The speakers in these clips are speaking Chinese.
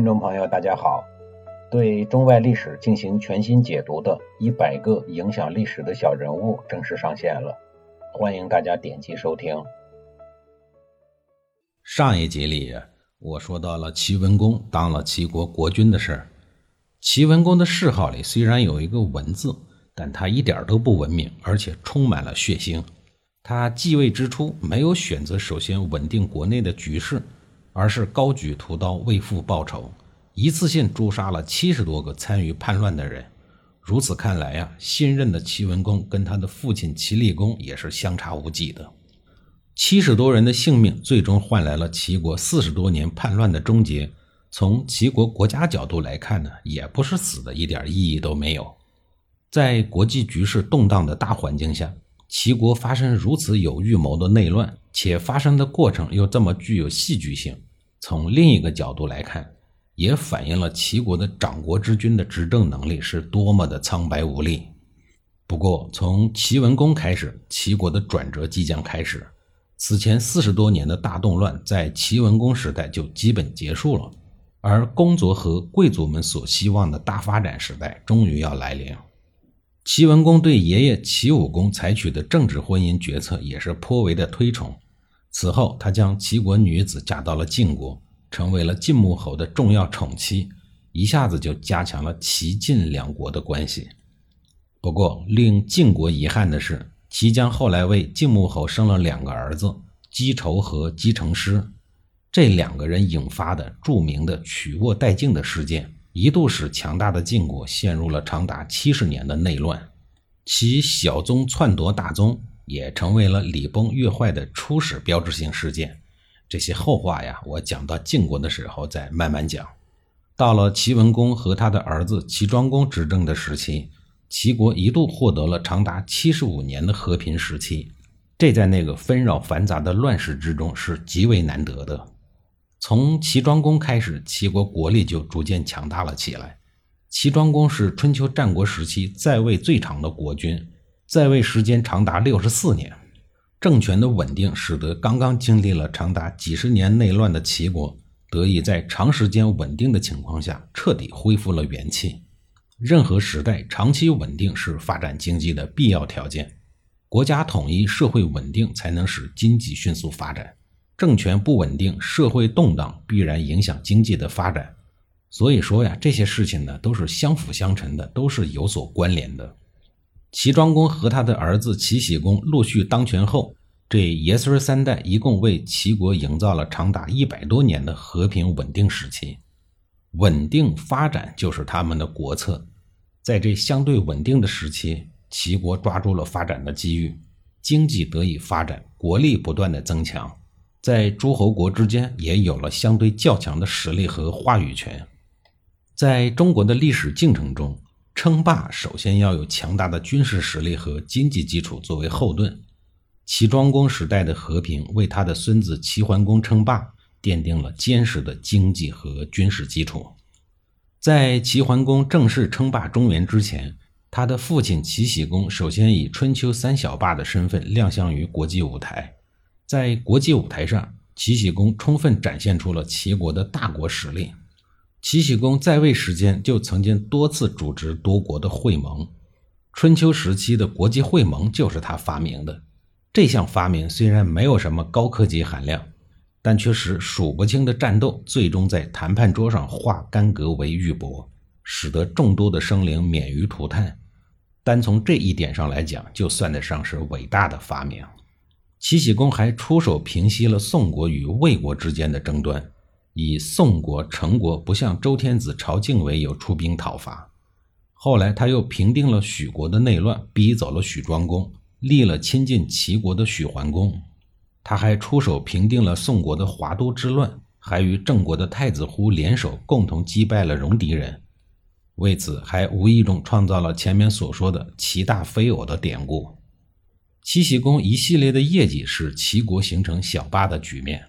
听众朋友，大家好。对中外历史进行全新解读的《一百个影响历史的小人物》正式上线了，欢迎大家点击收听。上一集里，我说到了齐文公当了齐国国君的事。齐文公的谥号里虽然有一个“文”字，但他一点都不文明，而且充满了血腥。他继位之初，没有选择首先稳定国内的局势，而是高举屠刀为父报仇。一次性诛杀了七十多个参与叛乱的人，如此看来呀，新任的齐文公跟他的父亲齐厉公也是相差无几的。七十多人的性命，最终换来了齐国四十多年叛乱的终结。从齐国国家角度来看呢，也不是死的，一点意义都没有。在国际局势动荡的大环境下，齐国发生如此有预谋的内乱，且发生的过程又这么具有戏剧性，从另一个角度来看。也反映了齐国的掌国之君的执政能力是多么的苍白无力。不过，从齐文公开始，齐国的转折即将开始。此前四十多年的大动乱在齐文公时代就基本结束了，而公族和贵族们所希望的大发展时代终于要来临。齐文公对爷爷齐武公采取的政治婚姻决策也是颇为的推崇。此后，他将齐国女子嫁到了晋国。成为了晋穆侯的重要宠妻，一下子就加强了齐晋两国的关系。不过，令晋国遗憾的是，齐姜后来为晋穆侯生了两个儿子姬仇和姬成师，这两个人引发的著名的曲沃代晋的事件，一度使强大的晋国陷入了长达七十年的内乱。其小宗篡夺大宗，也成为了礼崩乐坏的初始标志性事件。这些后话呀，我讲到晋国的时候再慢慢讲。到了齐文公和他的儿子齐庄公执政的时期，齐国一度获得了长达七十五年的和平时期，这在那个纷扰繁杂的乱世之中是极为难得的。从齐庄公开始，齐国国力就逐渐强大了起来。齐庄公是春秋战国时期在位最长的国君，在位时间长达六十四年。政权的稳定，使得刚刚经历了长达几十年内乱的齐国，得以在长时间稳定的情况下，彻底恢复了元气。任何时代长期稳定是发展经济的必要条件，国家统一、社会稳定才能使经济迅速发展。政权不稳定，社会动荡，必然影响经济的发展。所以说呀，这些事情呢，都是相辅相成的，都是有所关联的。齐庄公和他的儿子齐僖公陆续当权后，这爷孙三代一共为齐国营造了长达一百多年的和平稳定时期。稳定发展就是他们的国策。在这相对稳定的时期，齐国抓住了发展的机遇，经济得以发展，国力不断的增强，在诸侯国之间也有了相对较强的实力和话语权。在中国的历史进程中，称霸首先要有强大的军事实力和经济基础作为后盾。齐庄公时代的和平为他的孙子齐桓公称霸奠定了坚实的经济和军事基础。在齐桓公正式称霸中原之前，他的父亲齐僖公首先以春秋三小霸的身份亮相于国际舞台。在国际舞台上，齐僖公充分展现出了齐国的大国实力。齐僖公在位时间就曾经多次主持多国的会盟，春秋时期的国际会盟就是他发明的。这项发明虽然没有什么高科技含量，但却使数不清的战斗最终在谈判桌上化干戈为玉帛，使得众多的生灵免于涂炭。单从这一点上来讲，就算得上是伟大的发明。齐僖公还出手平息了宋国与魏国之间的争端。以宋国、成国不向周天子朝觐为由出兵讨伐，后来他又平定了许国的内乱，逼走了许庄公，立了亲近齐国的许桓公。他还出手平定了宋国的华都之乱，还与郑国的太子忽联手，共同击败了戎狄人。为此，还无意中创造了前面所说的“齐大非偶”的典故。齐僖公一系列的业绩，使齐国形成小霸的局面。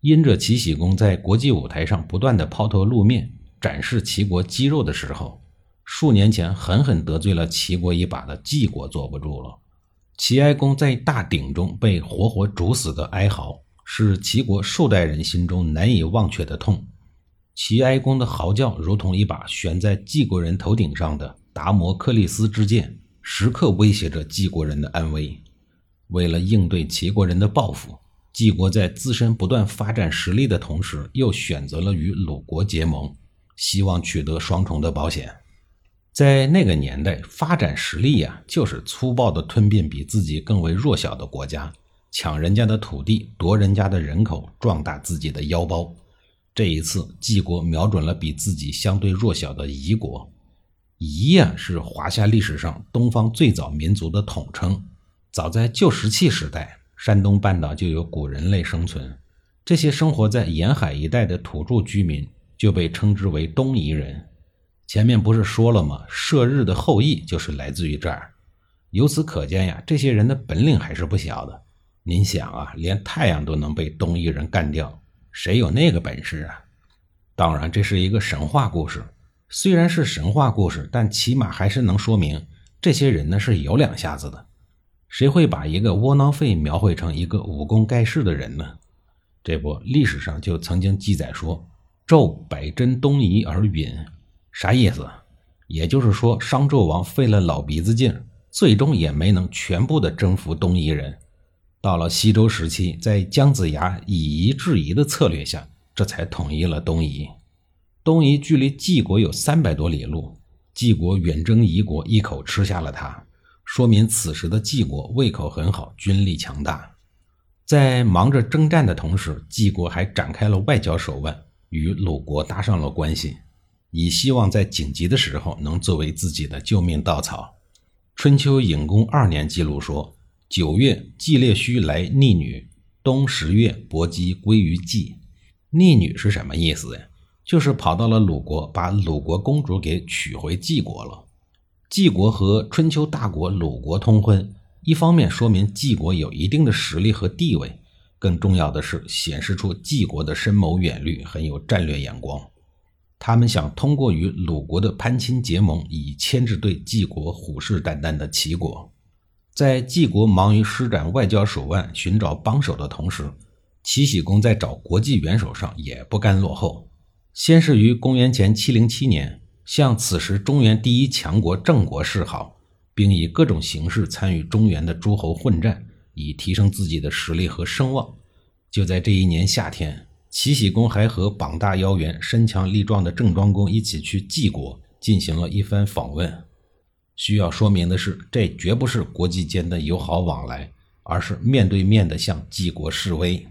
因着齐僖公在国际舞台上不断的抛头露面，展示齐国肌肉的时候，数年前狠狠得罪了齐国一把的晋国坐不住了。齐哀公在大鼎中被活活煮死的哀嚎，是齐国数代人心中难以忘却的痛。齐哀公的嚎叫如同一把悬在晋国人头顶上的达摩克利斯之剑，时刻威胁着晋国人的安危。为了应对齐国人的报复，晋国在自身不断发展实力的同时，又选择了与鲁国结盟，希望取得双重的保险。在那个年代，发展实力呀，就是粗暴的吞并比自己更为弱小的国家，抢人家的土地，夺人家的人口，壮大自己的腰包。这一次，晋国瞄准了比自己相对弱小的夷国。夷呀，是华夏历史上东方最早民族的统称。早在旧石器时代。山东半岛就有古人类生存，这些生活在沿海一带的土著居民就被称之为东夷人。前面不是说了吗？射日的后裔就是来自于这儿。由此可见呀，这些人的本领还是不小的。您想啊，连太阳都能被东夷人干掉，谁有那个本事啊？当然，这是一个神话故事。虽然是神话故事，但起码还是能说明这些人呢是有两下子的。谁会把一个窝囊废描绘成一个武功盖世的人呢？这不，历史上就曾经记载说：“纣百真东夷而陨。”啥意思？也就是说，商纣王费了老鼻子劲，最终也没能全部的征服东夷人。到了西周时期，在姜子牙以夷制夷的策略下，这才统一了东夷。东夷距离晋国有三百多里路，晋国远征夷国，一口吃下了它。说明此时的晋国胃口很好，军力强大。在忙着征战的同时，晋国还展开了外交手腕，与鲁国搭上了关系，以希望在紧急的时候能作为自己的救命稻草。春秋隐公二年记录说：“九月，季烈须来逆女；冬十月，伯姬归于季。”逆女是什么意思呀？就是跑到了鲁国，把鲁国公主给娶回晋国了。晋国和春秋大国鲁国通婚，一方面说明晋国有一定的实力和地位，更重要的是显示出晋国的深谋远虑，很有战略眼光。他们想通过与鲁国的攀亲结盟，以牵制对晋国虎视眈眈的齐国。在晋国忙于施展外交手腕、寻找帮手的同时，齐僖公在找国际元首上也不甘落后。先是于公元前七零七年。向此时中原第一强国郑国示好，并以各种形式参与中原的诸侯混战，以提升自己的实力和声望。就在这一年夏天，齐僖公还和膀大腰圆、身强力壮的郑庄公一起去晋国进行了一番访问。需要说明的是，这绝不是国际间的友好往来，而是面对面的向晋国示威。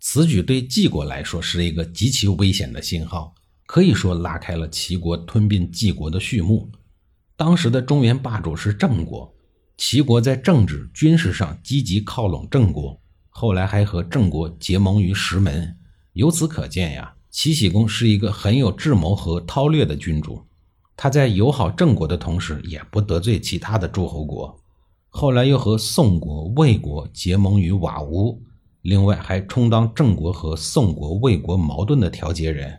此举对晋国来说是一个极其危险的信号。可以说拉开了齐国吞并晋国的序幕。当时的中原霸主是郑国，齐国在政治、军事上积极靠拢郑国，后来还和郑国结盟于石门。由此可见呀，齐僖公是一个很有智谋和韬略的君主。他在友好郑国的同时，也不得罪其他的诸侯国。后来又和宋国、魏国结盟于瓦屋，另外还充当郑国和宋国、魏国矛盾的调解人。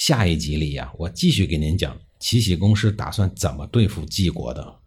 下一集里呀，我继续给您讲齐僖公是打算怎么对付晋国的。